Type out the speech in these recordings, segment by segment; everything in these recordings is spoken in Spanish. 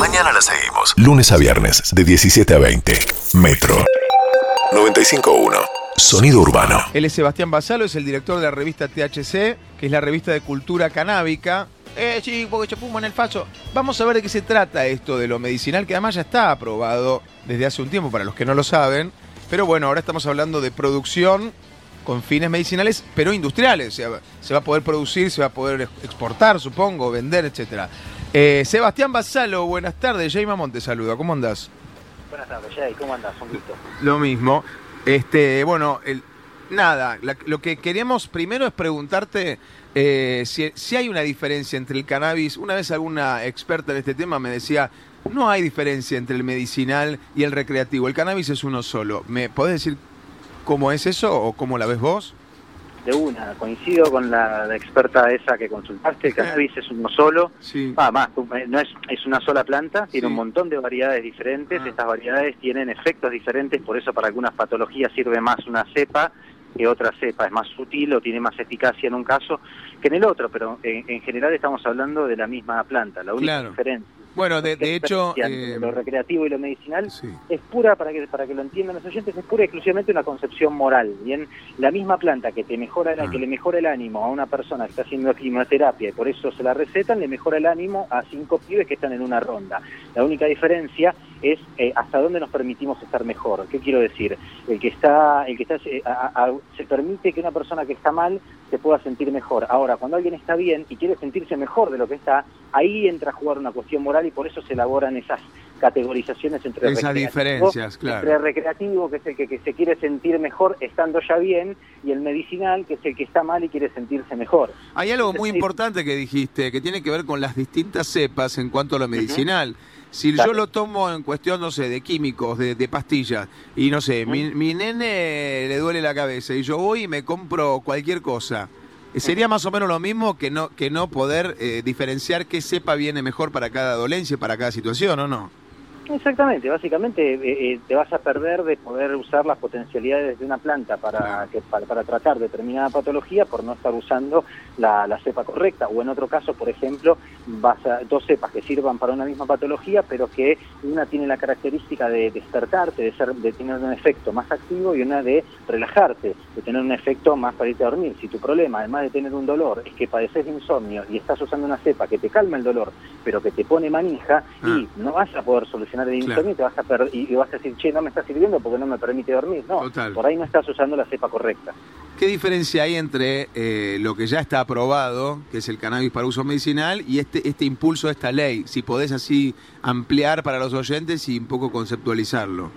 Mañana la seguimos. Lunes a viernes, de 17 a 20. Metro 95.1. Sonido urbano. Él es Sebastián Basalo, es el director de la revista THC, que es la revista de cultura canábica. Eh, sí, porque en el faso. Vamos a ver de qué se trata esto de lo medicinal, que además ya está aprobado desde hace un tiempo, para los que no lo saben. Pero bueno, ahora estamos hablando de producción con fines medicinales, pero industriales. O sea, se va a poder producir, se va a poder exportar, supongo, vender, etcétera. Eh, Sebastián Basalo, buenas tardes. Jay Mamón te saluda. ¿Cómo andás? Buenas tardes, Jay. ¿Cómo andás? Un gusto. Lo mismo. Este, bueno, el, nada, la- lo que queríamos primero es preguntarte eh, si, si hay una diferencia entre el cannabis. Una vez alguna experta en este tema me decía, no hay diferencia entre el medicinal y el recreativo. El cannabis es uno solo. ¿Me podés decir cómo es eso o cómo la ves vos? De una, coincido con la, la experta esa que consultaste. El cannabis es uno solo. Sí. Ah, más, no es, es una sola planta, tiene un montón de variedades diferentes. Ah. Estas variedades tienen efectos diferentes, por eso para algunas patologías sirve más una cepa que otra cepa. Es más sutil o tiene más eficacia en un caso que en el otro, pero en, en general estamos hablando de la misma planta. La única Claro. diferencia. Bueno, de, de hecho... eh, lo recreativo y lo medicinal sí. es pura, para que, para que lo entiendan los oyentes, es pura y exclusivamente una concepción moral. Bien, la misma planta que te mejora, Ah. que le mejora el ánimo a una persona que está haciendo quimioterapia y por eso se la recetan, le mejora el ánimo a cinco pibes que están en una ronda. La única diferencia es eh, hasta dónde nos permitimos estar mejor. ¿Qué quiero decir? El que está, el que está, eh, a- a- se permite que una persona que está mal se pueda sentir mejor. Ahora, cuando alguien está bien y quiere sentirse mejor de lo que está, ahí entra a jugar una cuestión moral y por eso se elaboran esas categorizaciones entre Esas recreativo- diferencias, claro. entre el recreativo, que es el que, que se quiere sentir mejor estando ya bien, y el medicinal, que es el que está mal y quiere sentirse mejor. Hay algo muy importante que dijiste, que tiene que ver con las distintas cepas en cuanto a lo medicinal. Si Claro. yo lo tomo en cuestión, no sé, de químicos, de, de pastillas, y no sé, mi, mi nene le duele la cabeza y yo voy y me compro cualquier cosa, ¿sería más o menos lo mismo que no, que no poder eh, diferenciar qué cepa viene mejor para cada dolencia, para cada situación, o no? Exactamente, básicamente eh, eh, te vas a perder de poder usar las potencialidades de una planta para, que, para, para tratar determinada patología por no estar usando la, la cepa correcta. O en otro caso, por ejemplo, vas a, dos cepas que sirvan para una misma patología, pero que una tiene la característica de despertarte, de, ser, de tener un efecto más activo y una de relajarte, de tener un efecto más para irte a dormir. Si tu problema, además de tener un dolor, es que padeces de insomnio y estás usando una cepa que te calma el dolor, pero que te pone manija, y no vas a poder solucionar el Claro. insomnio y te vas a per- y, y vas a decir, che, no me está sirviendo porque no me permite dormir. No, Total. por ahí no estás usando la cepa correcta. ¿Qué diferencia hay entre eh, lo que ya está aprobado, que es el cannabis para uso medicinal, y este, este impulso de esta ley? Si podés así ampliar para los oyentes y un poco conceptualizarlo.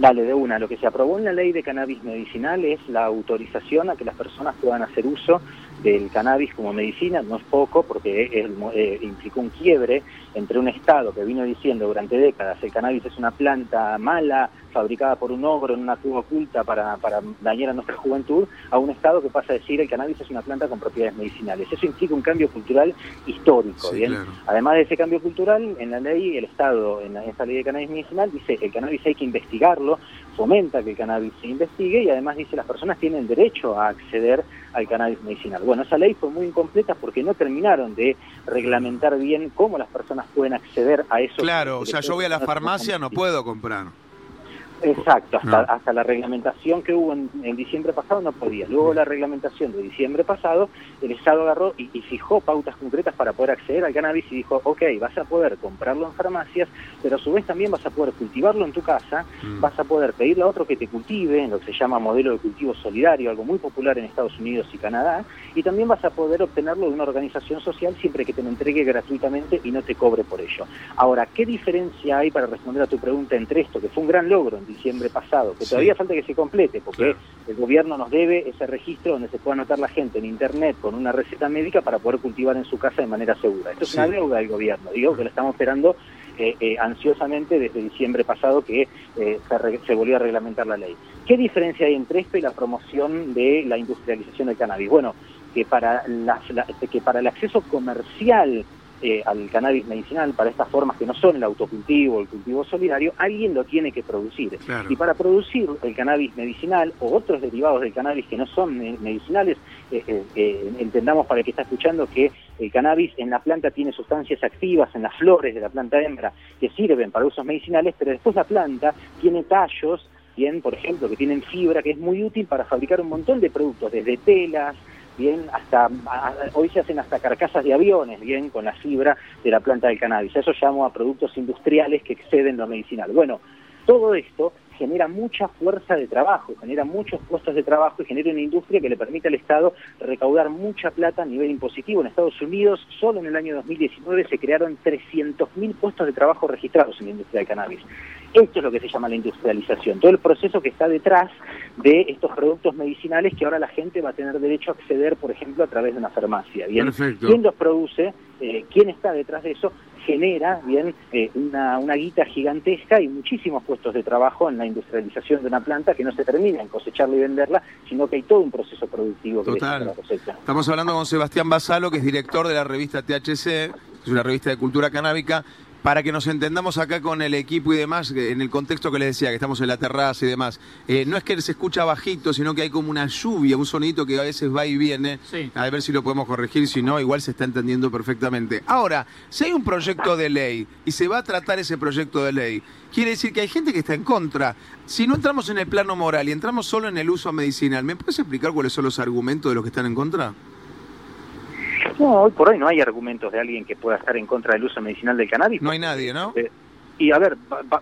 Dale, de una. Lo que se aprobó en la ley de cannabis medicinal es la autorización a que las personas puedan hacer uso del cannabis como medicina. No es poco porque es- eh, implicó un quiebre entre un Estado que vino diciendo durante décadas el cannabis es una planta mala, fabricada por un ogro en una cuba oculta para, para dañar a nuestra juventud, a un Estado que pasa a decir el cannabis es una planta con propiedades medicinales. Eso implica un cambio cultural histórico. Sí, ¿bien? claro. Además de ese cambio cultural, en la ley, el Estado, en la- esta ley de cannabis medicinal, dice el cannabis hay que investigarlo, fomenta que el cannabis se investigue y además dice las personas tienen derecho a acceder al cannabis medicinal. Bueno, esa ley fue muy incompleta porque no terminaron de reglamentar bien cómo las personas pueden acceder a eso. Claro, o sea, yo voy a la farmacia, no puedo comprar. Exacto, hasta, No. hasta la reglamentación que hubo en, en diciembre pasado no podía. Luego la reglamentación de diciembre pasado, el Estado agarró y, y fijó pautas concretas para poder acceder al cannabis y dijo, ok, vas a poder comprarlo en farmacias, pero a su vez también vas a poder cultivarlo en tu casa, Mm. vas a poder pedirle a otro que te cultive, en lo que se llama modelo de cultivo solidario, algo muy popular en Estados Unidos y Canadá, y también vas a poder obtenerlo de una organización social siempre que te lo entregue gratuitamente y no te cobre por ello. Ahora, ¿qué diferencia hay para responder a tu pregunta entre esto, que fue un gran logro en diciembre pasado, que Sí. todavía falta que se complete, porque Claro. el gobierno nos debe ese registro donde se pueda anotar la gente en Internet con una receta médica para poder cultivar en su casa de manera segura? Esto es una deuda del gobierno, digo que lo estamos esperando eh, eh, ansiosamente desde diciembre pasado que eh, se, re- se volvió a reglamentar la ley. ¿Qué diferencia hay entre esto y la promoción de la industrialización del cannabis? Bueno, que para, las- la- que para el acceso comercial eh, al cannabis medicinal, para estas formas que no son el autocultivo o el cultivo solidario, alguien lo tiene que producir. Claro. Y para producir el cannabis medicinal o otros derivados del cannabis que no son me- medicinales, eh, eh, eh, entendamos para el que está escuchando que El cannabis en la planta tiene sustancias activas en las flores de la planta hembra que sirven para usos medicinales, pero después la planta tiene tallos, bien, por ejemplo, que tienen fibra, que es muy útil para fabricar un montón de productos, desde telas, bien, hasta hoy se hacen hasta carcasas de aviones, bien, con la fibra de la planta del cannabis. Eso llamo a productos industriales que exceden lo medicinal. Bueno, todo esto genera mucha fuerza de trabajo, genera muchos puestos de trabajo y genera una industria que le permite al Estado recaudar mucha plata a nivel impositivo. En Estados Unidos, solo en el año 2019 se crearon 300.000 puestos de trabajo registrados en la industria del cannabis. Esto es lo que se llama la industrialización, todo el proceso que está detrás de estos productos medicinales que ahora la gente va a tener derecho a acceder, por ejemplo, a través de una farmacia. ¿bien? ¿Quién los produce? Eh, ¿Quién está detrás de eso? genera bien eh, una, una, guita gigantesca y muchísimos puestos de trabajo en la industrialización de una planta que no se termina en cosecharla y venderla, sino que hay todo un proceso productivo que Total. la cosecha. Estamos hablando con Sebastián Basalo, que es director de la revista THC, es una revista de cultura canábica, para que nos entendamos acá con el equipo y demás, en el contexto que les decía, que estamos en la terraza y demás, eh, no es que se escucha bajito, sino que hay como una lluvia, un sonito que a veces va y viene. A ver si lo podemos corregir, si no, igual se está entendiendo perfectamente. Ahora, si hay un proyecto de ley y se va a tratar ese proyecto de ley, quiere decir que hay gente que está en contra. Si no entramos en el plano moral y entramos solo en el uso medicinal, ¿me puedes explicar cuáles son los argumentos de los que están en contra? No, hoy por hoy no hay argumentos de alguien que pueda estar en contra del uso medicinal del cannabis. No hay nadie, ¿no? Eh, y a ver,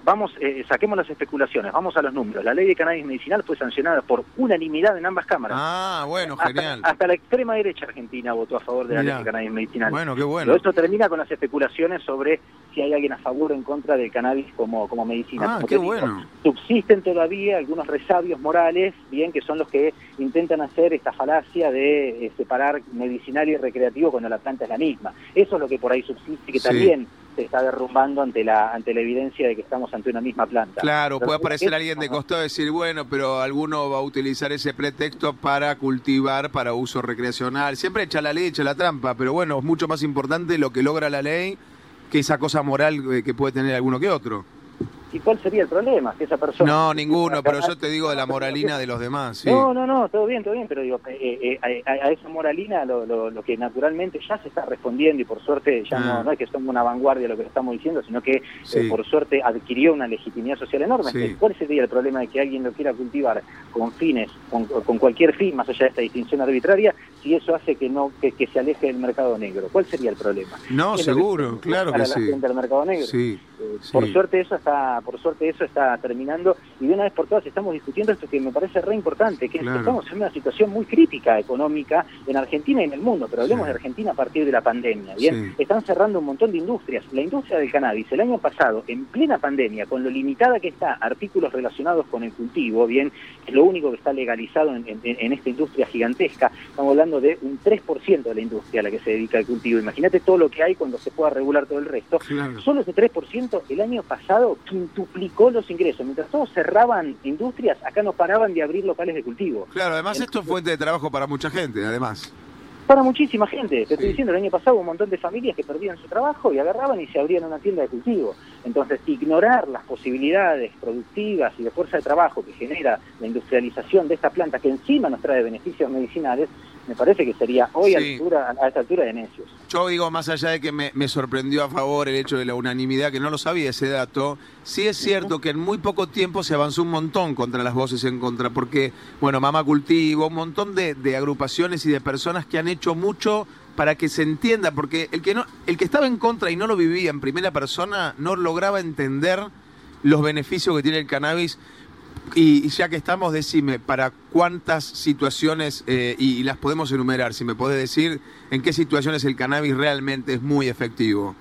vamos, eh, saquemos las especulaciones, vamos a los números. La ley de cannabis medicinal fue sancionada por unanimidad en ambas cámaras. Ah, bueno, genial. Hasta, la extrema derecha argentina votó a favor de la ley de cannabis medicinal. Bueno, qué bueno. Pero esto termina con las especulaciones sobre si hay alguien a favor o en contra del cannabis como, como medicina. Ah, qué bueno. Subsisten todavía algunos resabios morales, bien, que son los que intentan hacer esta falacia de eh, separar medicinal y recreativo cuando la planta es la misma. Eso es lo que por ahí subsiste, que también se está derrumbando ante la ante la evidencia de que estamos ante una misma planta. Claro, puede aparecer alguien de costado y decir, bueno, pero alguno va a utilizar ese pretexto para cultivar para uso recreacional. Siempre echa la ley, echa la trampa, pero bueno, es mucho más importante lo que logra la ley que esa cosa moral eh, que puede tener alguno que otro. ¿Y cuál sería el problema? Que esa persona... No, ninguno, pero yo te digo de la moralina de los demás. No, no, no, todo bien, todo bien, pero digo, eh, eh, a, esa moralina lo, lo, que naturalmente ya se está respondiendo y por suerte ya no, ah. no es que somos una vanguardia lo que estamos diciendo, sino que por suerte adquirió una legitimidad social enorme. ¿Cuál sería el problema de que alguien lo quiera cultivar con fines, con, con cualquier fin, más allá de esta distinción arbitraria, si eso hace que no que, se aleje del mercado negro. ¿Cuál sería el problema? No, seguro, claro que sí. del mercado negro. Eh, por suerte eso está por suerte eso está terminando y de una vez por todas estamos discutiendo esto que me parece re importante, que, estamos en una situación muy crítica económica en Argentina y en el mundo, pero hablemos de Argentina a partir de la pandemia, ¿bien? Están cerrando un montón de industrias. La industria del cannabis el año pasado, en plena pandemia, con lo limitada que está artículos relacionados con el cultivo, bien, es lo único que está legalizado en, en esta industria gigantesca, estamos hablando de un 3% de la industria a la que se dedica al cultivo. Imagínate todo lo que hay cuando se pueda regular todo el resto. Solo ese 3% el año pasado quintuplicó los ingresos. Mientras todos cerraban industrias, acá no paraban de abrir locales de cultivo. Claro, además esto es fuente de trabajo para mucha gente, además para muchísima gente. Te estoy diciendo, el año pasado un montón de familias que perdían su trabajo y agarraban y se abrían una tienda de cultivo. Entonces, ignorar las posibilidades productivas y de fuerza de trabajo que genera la industrialización de esta planta, que encima nos trae beneficios medicinales, me parece que sería hoy a, esta altura de necios. Yo digo, más allá de que me, sorprendió a favor el hecho de la unanimidad, que no lo sabía ese dato, sí es cierto que en muy poco tiempo se avanzó un montón contra las voces en contra, porque, bueno, Mamá Cultivo, un montón de, agrupaciones y de personas que han hecho mucho para que se entienda, porque el que, no, el que estaba en contra y no lo vivía en primera persona no lograba entender los beneficios que tiene el cannabis y, ya que estamos, decime, ¿para cuántas situaciones, eh, y, las podemos enumerar, si me podés decir en qué situaciones el cannabis realmente es muy efectivo?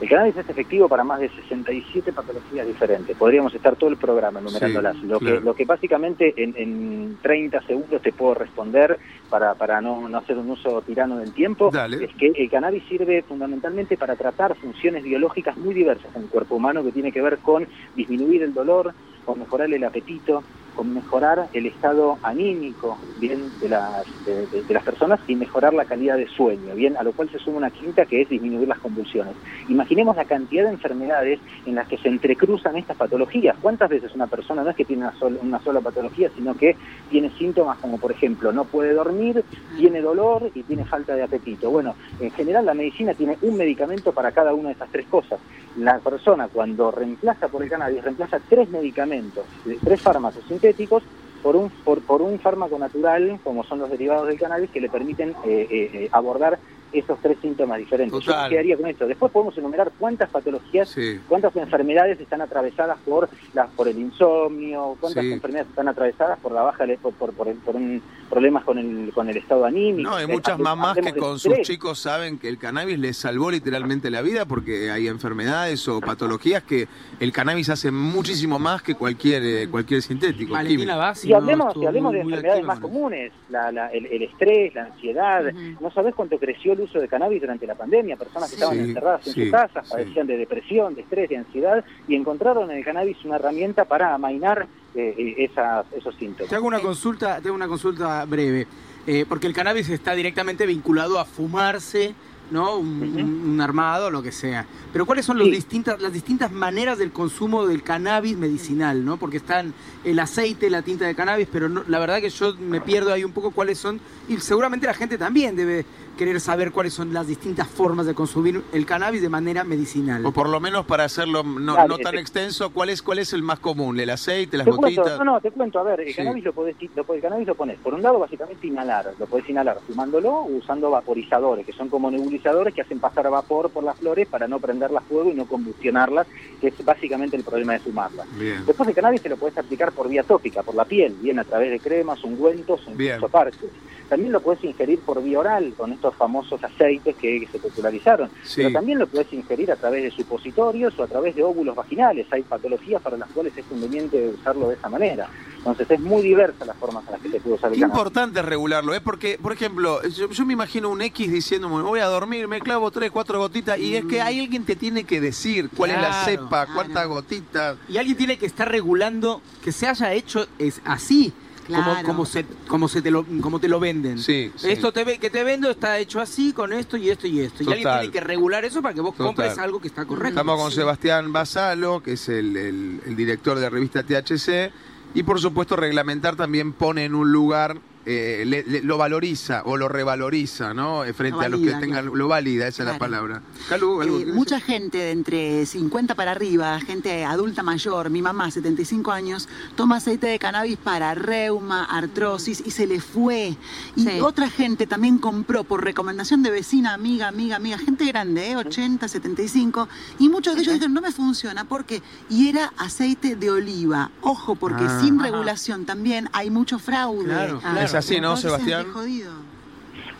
El cannabis es efectivo para más de 67 patologías diferentes. Podríamos estar todo el programa enumerándolas. lo, que, lo que básicamente en, en, 30 segundos te puedo responder para, para no, no hacer un uso tirano del tiempo es que el cannabis sirve fundamentalmente para tratar funciones biológicas muy diversas en el cuerpo humano que tiene que ver con disminuir el dolor, con mejorar el apetito, con mejorar el estado anímico bien de las, de, las personas y mejorar la calidad de sueño, bien, a lo cual se suma una quinta que es disminuir las convulsiones. Imaginemos la cantidad de enfermedades en las que se entrecruzan estas patologías. ¿Cuántas veces una persona no es que tiene una sola, una sola patología, sino que tiene síntomas como, por ejemplo, no puede dormir, tiene dolor y tiene falta de apetito? Bueno, en general la medicina tiene un medicamento para cada una de esas tres cosas. La persona cuando reemplaza por el cannabis, reemplaza tres medicamentos, tres fármacos sintéticos por un, por, por un fármaco natural, como son los derivados del cannabis, que le permiten eh, eh, eh abordar esos tres síntomas diferentes. Yo me quedaría con esto. Después podemos enumerar cuántas patologías, cuántas enfermedades están atravesadas por las por el insomnio, cuántas enfermedades están atravesadas por la baja por, por, por, por un, problemas con el con el estado anímico. No, hay muchas mamás que con sus chicos saben que el cannabis les salvó literalmente la vida porque hay enfermedades o patologías que el cannabis hace muchísimo más que cualquier eh, cualquier sintético. y hablemos, hablemos de enfermedades más comunes, el, estrés, la ansiedad. No sabes cuánto creció el uso de cannabis durante la pandemia, personas que estaban encerradas en sus casas, padecían de depresión, de estrés, de ansiedad, y encontraron en el cannabis una herramienta para amainar eh, eh, esas, esos síntomas. Te hago una consulta, te una consulta breve, eh, porque el cannabis está directamente vinculado a fumarse ¿no? Un, armado, lo que sea. Pero ¿cuáles son los distintas, las distintas maneras del consumo del cannabis medicinal? ¿no? Porque están el aceite, la tinta de cannabis, pero la verdad que yo me pierdo ahí un poco cuáles son, y seguramente la gente también debe querer saber cuáles son las distintas formas de consumir el cannabis de manera medicinal. O por lo menos para hacerlo no, tan extenso, ¿cuál es, ¿cuál es el más común? ¿El aceite, las gotitas? no, no, te cuento, a ver, el cannabis lo podés, lo, el cannabis lo pones, por un lado básicamente inhalar, lo podés inhalar fumándolo o usando vaporizadores, que son como nebulizadores que hacen pasar vapor por las flores para no prenderlas fuego y no combustionarlas, que es básicamente el problema de fumarlas. Después el cannabis se lo puedes aplicar por vía tópica, por la piel, bien a través de cremas, ungüentos, incluso parches. También lo puedes ingerir por vía oral con estos famosos aceites que, se popularizaron. Pero también lo puedes ingerir a través de supositorios o a través de óvulos vaginales. Hay patologías para las cuales es conveniente usarlo de esa manera. Entonces es muy diversa las formas en las que se puede usar el Qué importante regularlo, ¿eh? porque, por ejemplo, yo, me imagino un X diciendo, me voy a dormir, me clavo tres, cuatro gotitas, y es que hay alguien te tiene que decir cuál es la cepa, cuántas gotitas. Y alguien tiene que estar regulando que se haya hecho es así. Como, como, se, como, se te lo, como te lo venden. Sí, Esto te, que te vendo está hecho así, con esto y esto y esto. Y alguien tiene que regular eso para que vos compres algo que está correcto. Estamos con Sebastián Basalo, que es el, el director de la revista THC. Y por supuesto, reglamentar también pone en un lugar eh, lo valoriza o lo revaloriza, ¿no? Eh, frente a los que tengan, lo valida, esa es la palabra. Eh, mucha gente de entre 50 para arriba, gente adulta mayor, mi mamá, 75 años, toma aceite de cannabis para reuma, artrosis y se le fue. Y otra gente también compró por recomendación de vecina, amiga, amiga, amiga, gente grande, 80, 75, y muchos de ellos dijeron, no me funciona, ¿por qué? Y era aceite de oliva. Ojo, porque ah. sin regulación también hay mucho fraude. Claro, claro así, ¿no, Sebastián?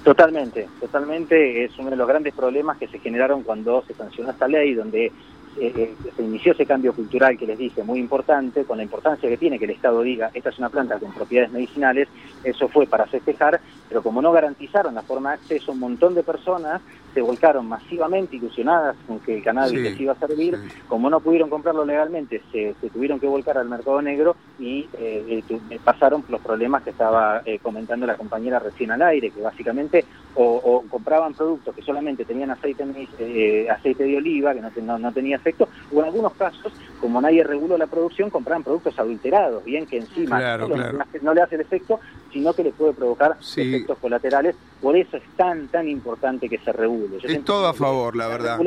Totalmente, totalmente. Es uno de los grandes problemas que se generaron cuando se sancionó esta ley, donde eh, eh, se inició ese cambio cultural que les dije, muy importante, con la importancia que tiene que el Estado diga, esta es una planta con propiedades medicinales, eso fue para festejar, pero como no garantizaron la forma de acceso, un montón de personas se volcaron masivamente ilusionadas con que el cannabis les iba a servir, como no pudieron comprarlo legalmente, se, tuvieron que volcar al mercado negro y eh, pasaron los problemas que estaba comentando la compañera recién al aire, que básicamente o, compraban productos que solamente tenían aceite, aceite de oliva, que no, no tenía efecto, o en algunos casos, como nadie reguló la producción, compraban productos adulterados, bien que encima no, le hace el efecto, sino que le puede provocar efectos colaterales. Por eso es tan, tan importante que se regule. es todo a favor, la, verdad.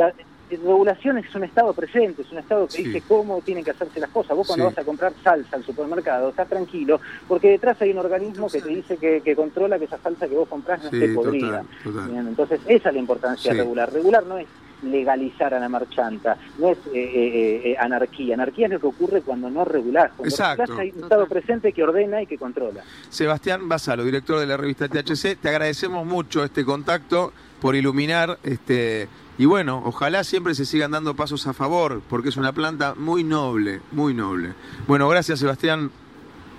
regulación es un estado presente, es un estado que dice cómo tienen que hacerse las cosas. Vos cuando vas a comprar salsa al supermercado, estás tranquilo, porque detrás hay un organismo que te dice que, controla que esa salsa que vos comprás no esté podrida. Entonces, esa es la importancia de regular. Regular no es legalizar a la marchanta, no es eh, eh, eh, anarquía. Anarquía es lo que ocurre cuando no regulás. Cuando Exacto. hay un Estado presente que ordena y que controla. Sebastián Basalo, director de la revista THC, te agradecemos mucho este contacto por iluminar este y bueno, ojalá siempre se sigan dando pasos a favor, porque es una planta muy noble, muy noble. Bueno, gracias Sebastián.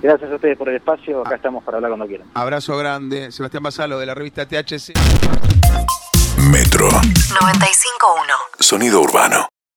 Gracias a ustedes por el espacio, acá estamos para hablar cuando quieran. Abrazo grande, Sebastián Basalo de la revista THC. Metro 95.1. Sonido urbano.